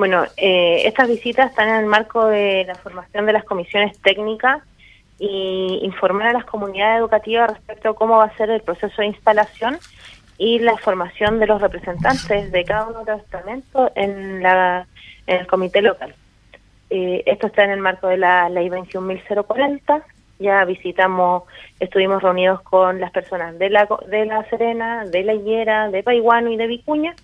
Bueno, eh, estas visitas están en el marco de la formación de las comisiones técnicas y informar a las comunidades educativas respecto a cómo va a ser el proceso de instalación y la formación de los representantes de cada uno de los estamentos en, la, en el comité local. Eh, esto está en el marco de la ley 21.040. Ya visitamos, estuvimos reunidos con las personas de la, de la Serena, de la Higuera, de Paiguano y de Vicuña.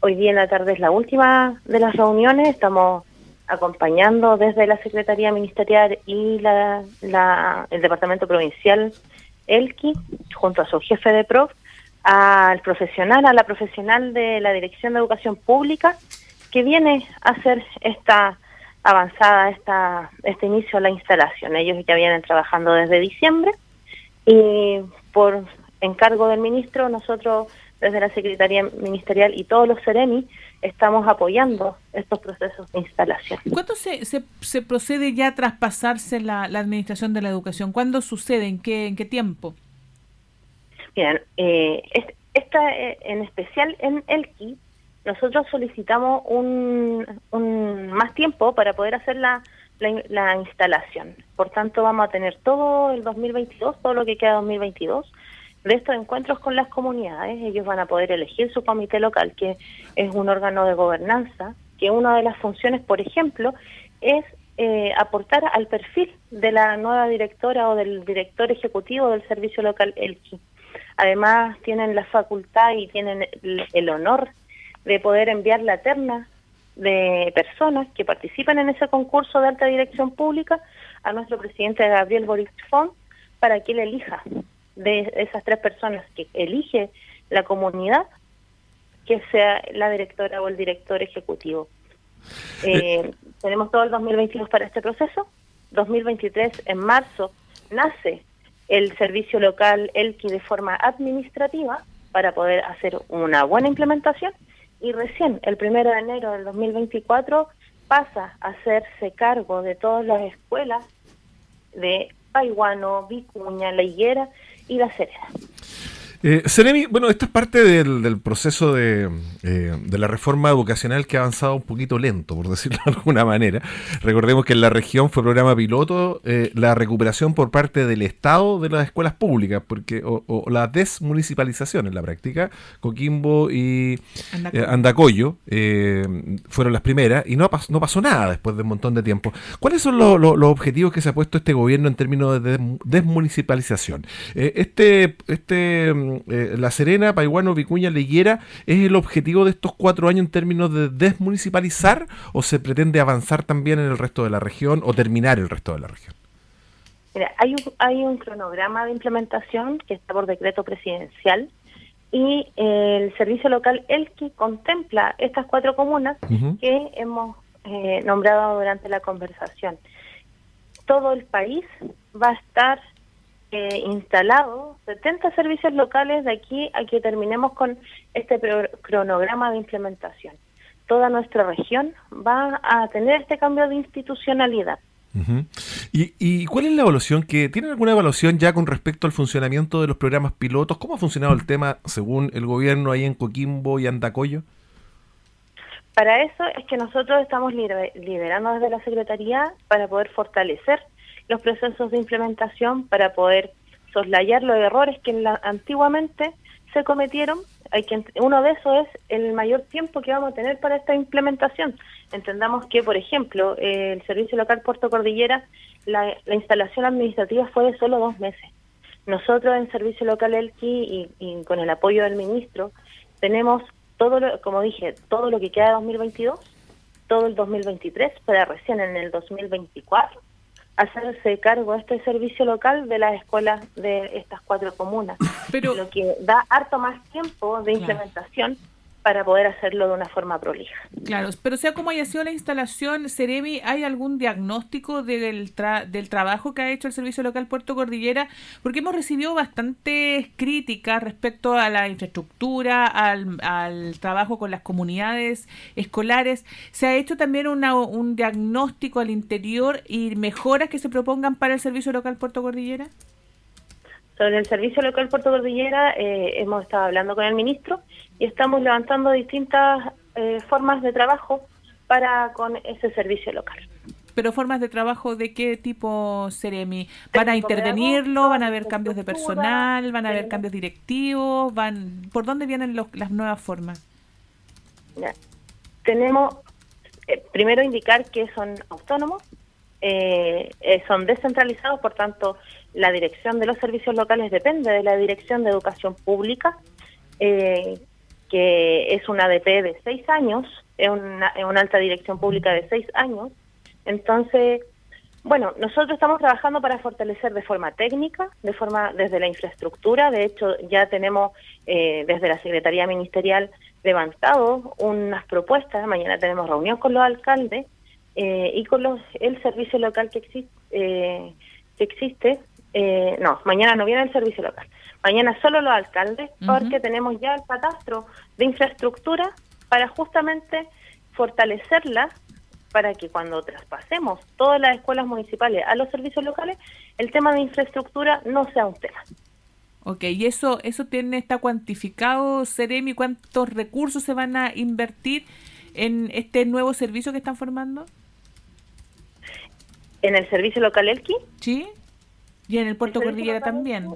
Hoy día en la tarde es la última de las reuniones. Estamos acompañando desde la Secretaría Ministerial y la, el Departamento Provincial Elqui, junto a su jefe de PROF, al profesional, a la profesional de la Dirección de Educación Pública, que viene a hacer esta avanzada, esta, este inicio a la instalación. Ellos ya vienen trabajando desde diciembre y por encargo del ministro, nosotros desde la Secretaría Ministerial y todos los CEREMI estamos apoyando estos procesos de instalación. ¿Cuándo se, se, procede ya a traspasarse la, administración de la educación? ¿Cuándo sucede? ¿En qué, en qué tiempo? Bien, eh, esta eh, en especial en el KIT, nosotros solicitamos un, un, más tiempo para poder hacer la, la, instalación. Por tanto, vamos a tener todo el 2022, todo lo que queda 2022, de estos encuentros con las comunidades. Ellos van a poder elegir su comité local, que es un órgano de gobernanza, que una de las funciones, por ejemplo, es eh, aportar al perfil de la nueva directora o del director ejecutivo del servicio local ELKI. Además, tienen la facultad y tienen el, honor de poder enviar la terna de personas que participan en ese concurso de alta dirección pública a nuestro presidente Gabriel Boric Font para que él elija de esas tres personas que elige la comunidad que sea la directora o el director ejecutivo. Eh, eh. tenemos todo el 2022 para este proceso. 2023, en marzo, nace el servicio local ELKI de forma administrativa para poder hacer una buena implementación y recién el primero de enero del 2024 pasa a hacerse cargo de todas las escuelas de Paiguano, Vicuña, La Higuera y La Serena. Eh, Seremi, bueno, esto es parte del, proceso eh, de, la reforma educacional que ha avanzado un poquito lento, por decirlo de alguna manera. Recordemos que en la región fue programa piloto eh, la recuperación por parte del Estado de las escuelas públicas, porque o, la desmunicipalización en la práctica, Coquimbo y Andacoyo, fueron las primeras y no, no pasó nada después de un montón de tiempo. ¿Cuáles son los objetivos que se ha puesto este gobierno en términos de desmunicipalización? este, este eh, La Serena, Paiguano, Vicuña, Leyera, ¿es el objetivo de estos cuatro años en términos de desmunicipalizar o se pretende avanzar también en el resto de la región o terminar el resto de la región? Mira, hay un, hay un cronograma de implementación que está por decreto presidencial y el servicio local el que contempla estas cuatro comunas que hemos eh, nombrado durante la conversación. Todo el país va a estar eh, instalado 70 servicios locales de aquí a que terminemos con este cronograma de implementación. Toda nuestra región va a tener este cambio de institucionalidad. ¿Y, cuál es la evaluación? que ¿Tienen alguna evaluación ya con respecto al funcionamiento de los programas pilotos? ¿Cómo ha funcionado el tema según el gobierno ahí en Coquimbo y Andacoyo? Para eso es que nosotros estamos liderando desde la Secretaría para poder fortalecer los procesos de implementación para poder soslayar los errores que antiguamente se cometieron. Hay que, uno de esos es el mayor tiempo que vamos a tener para esta implementación. Entendamos que, por ejemplo, el Servicio Local Puerto Cordillera, la, instalación administrativa fue de solo dos meses. Nosotros en Servicio Local Elqui y, con el apoyo del ministro tenemos todo, lo, como dije, todo lo que queda de 2022, todo el 2023, para recién en el 2024 hacerse cargo este servicio local de las escuelas de estas cuatro comunas, Pero, lo que da harto más tiempo de implementación para poder hacerlo de una forma prolija. Claro, pero sea como haya sido la instalación, Ceremi, ¿hay algún diagnóstico del, del trabajo que ha hecho el Servicio Local Puerto Cordillera? Porque hemos recibido bastantes críticas respecto a la infraestructura, al, al trabajo con las comunidades escolares. ¿Se ha hecho también una, un diagnóstico al interior y mejoras que se propongan para el Servicio Local Puerto Cordillera? Sobre el Servicio Local Puerto Cordillera eh, hemos estado hablando con el ministro y estamos levantando distintas eh, formas de trabajo para con ese servicio local. Pero formas de trabajo de qué tipo, Seremi? ¿Van a intervenirlo? ¿Van a haber cambios de personal? ¿Van a haber cambios directivos? ¿Van ¿Por dónde vienen las nuevas formas? Tenemos, eh, primero indicar que son autónomos, eh, eh, son descentralizados, por tanto, la dirección de los servicios locales depende de la Dirección de Educación Pública, que es una ADP de seis años, es una, es una alta dirección pública de seis años, entonces, bueno, nosotros estamos trabajando para fortalecer de forma técnica, de forma desde la infraestructura. De hecho, ya tenemos eh, desde la Secretaría Ministerial levantado unas propuestas. Mañana tenemos reunión con los alcaldes eh, y con los el servicio local que existe. Eh, que existe. no, mañana no viene el servicio local. Mañana solo los alcaldes, porque tenemos ya el catastro de infraestructura para justamente fortalecerla para que cuando traspasemos todas las escuelas municipales a los servicios locales, el tema de infraestructura no sea un tema. Ok, ¿y eso, eso tiene, está cuantificado, Seremi? ¿Cuántos recursos se van a invertir en este nuevo servicio que están formando? ¿En el servicio local Elqui? Sí, y en el Puerto Cordillera también.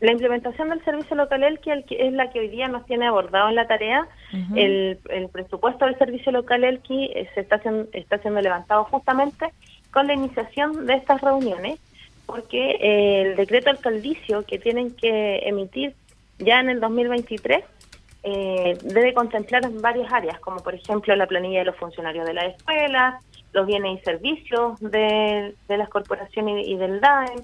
La implementación del servicio local Elqui es la que hoy día nos tiene abordado en la tarea. el, presupuesto del servicio local Elqui eh, se está, está siendo levantado justamente con la iniciación de estas reuniones, porque eh, el decreto alcaldicio que tienen que emitir ya en el 2023 eh, debe contemplar varias áreas, como por ejemplo la planilla de los funcionarios de la escuela, los bienes y servicios de, las corporaciones y, del DAEM,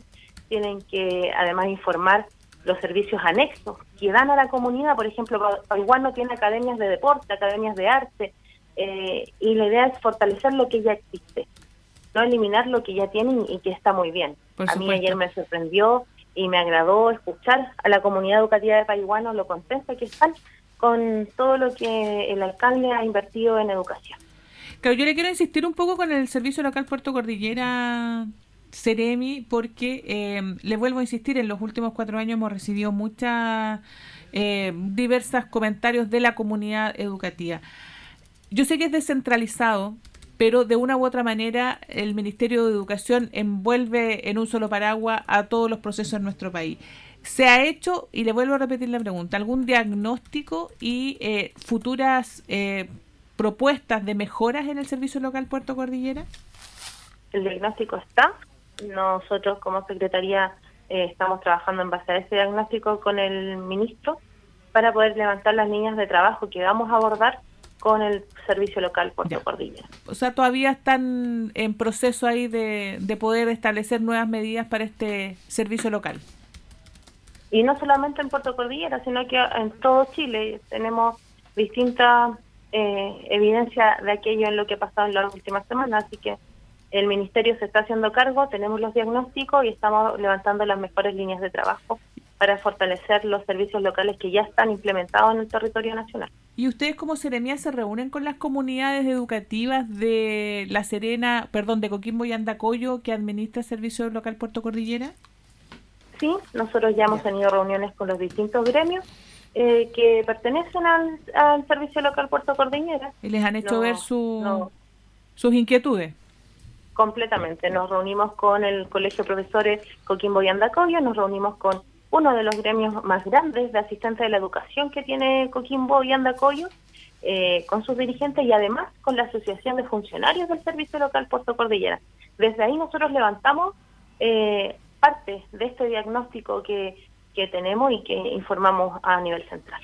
tienen que además informar los servicios anexos que dan a la comunidad. Por ejemplo, igual no tiene academias de deporte, academias de arte, eh, y la idea es fortalecer lo que ya existe, no eliminar lo que ya tienen y que está muy bien. a mí ayer me sorprendió y me agradó escuchar a la comunidad educativa de Paiguano lo contenta que están con todo lo que el alcalde ha invertido en educación. Claro, yo le quiero insistir un poco con el servicio local Puerto Cordillera, Ceremi, porque eh, le vuelvo a insistir, en los últimos cuatro años hemos recibido muchas, eh, diversas comentarios de la comunidad educativa. Yo sé que es descentralizado, pero de una u otra manera el Ministerio de Educación envuelve en un solo paraguas a todos los procesos en nuestro país. ¿Se ha hecho, y le vuelvo a repetir la pregunta, algún diagnóstico y eh, futuras eh, propuestas de mejoras en el servicio local Puerto Cordillera? El diagnóstico está, nosotros como Secretaría eh, estamos trabajando en base a ese diagnóstico con el ministro para poder levantar las líneas de trabajo que vamos a abordar con el servicio local Puerto Cordillera. O sea, todavía están en proceso ahí de, de poder establecer nuevas medidas para este servicio local. Y no solamente en Puerto Cordillera, sino que en todo Chile tenemos distintas eh, evidencias de aquello en lo que ha pasado en las últimas semanas, así que el ministerio se está haciendo cargo, tenemos los diagnósticos y estamos levantando las mejores líneas de trabajo para fortalecer los servicios locales que ya están implementados en el territorio nacional. ¿Y ustedes como Seremía se reúnen con las comunidades educativas de La Serena, perdón, de Coquimbo y Andacoyo que administra el Servicio Local Puerto Cordillera? Sí, nosotros ya hemos tenido reuniones con los distintos gremios eh, que pertenecen al, Servicio Local Puerto Cordillera. ¿Y les han hecho ver su, sus inquietudes? completamente. Nos reunimos con el Colegio de Profesores Coquimbo y Andacoyo, nos reunimos con uno de los gremios más grandes de asistentes de la educación que tiene Coquimbo y Andacoyo, eh, con sus dirigentes y además con la Asociación de Funcionarios del Servicio Local Puerto Cordillera. Desde ahí nosotros levantamos eh, parte de este diagnóstico que, que tenemos y que informamos a nivel central.